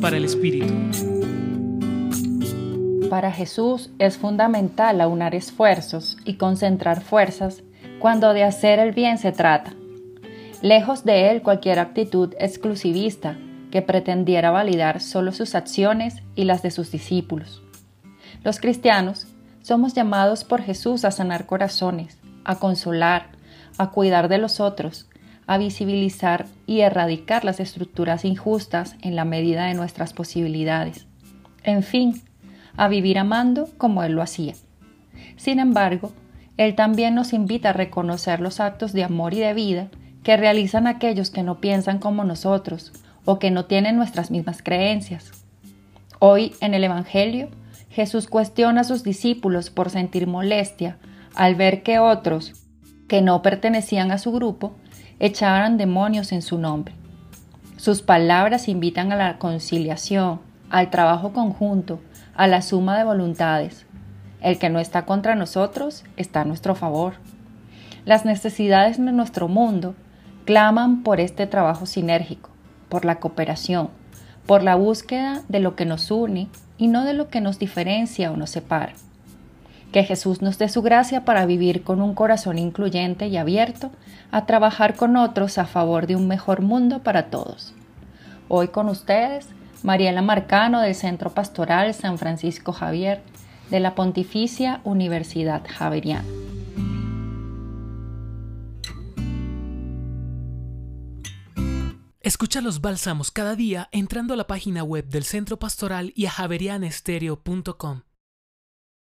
Para el Espíritu. Para Jesús es fundamental aunar esfuerzos y concentrar fuerzas cuando de hacer el bien se trata. Lejos de él cualquier actitud exclusivista que pretendiera validar solo sus acciones y las de sus discípulos. Los cristianos somos llamados por Jesús a sanar corazones, a consolar, a cuidar de los otros, a visibilizar y erradicar las estructuras injustas en la medida de nuestras posibilidades. En fin, a vivir amando como Él lo hacía. Sin embargo, Él también nos invita a reconocer los actos de amor y de vida que realizan aquellos que no piensan como nosotros o que no tienen nuestras mismas creencias. Hoy, en el Evangelio, Jesús cuestiona a sus discípulos por sentir molestia al ver que otros, que no pertenecían a su grupo, echaban demonios en su nombre. Sus palabras invitan a la conciliación, al trabajo conjunto, a la suma de voluntades. El que no está contra nosotros está a nuestro favor. Las necesidades de nuestro mundo claman por este trabajo sinérgico, por la cooperación, por la búsqueda de lo que nos une y no de lo que nos diferencia o nos separa. Que Jesús nos dé su gracia para vivir con un corazón incluyente y abierto a trabajar con otros a favor de un mejor mundo para todos. Hoy con ustedes, Mariela Marcano del Centro Pastoral San Francisco Javier de la Pontificia Universidad Javeriana. Escucha los bálsamos cada día entrando a la página web del Centro Pastoral y a javerianestereo.com.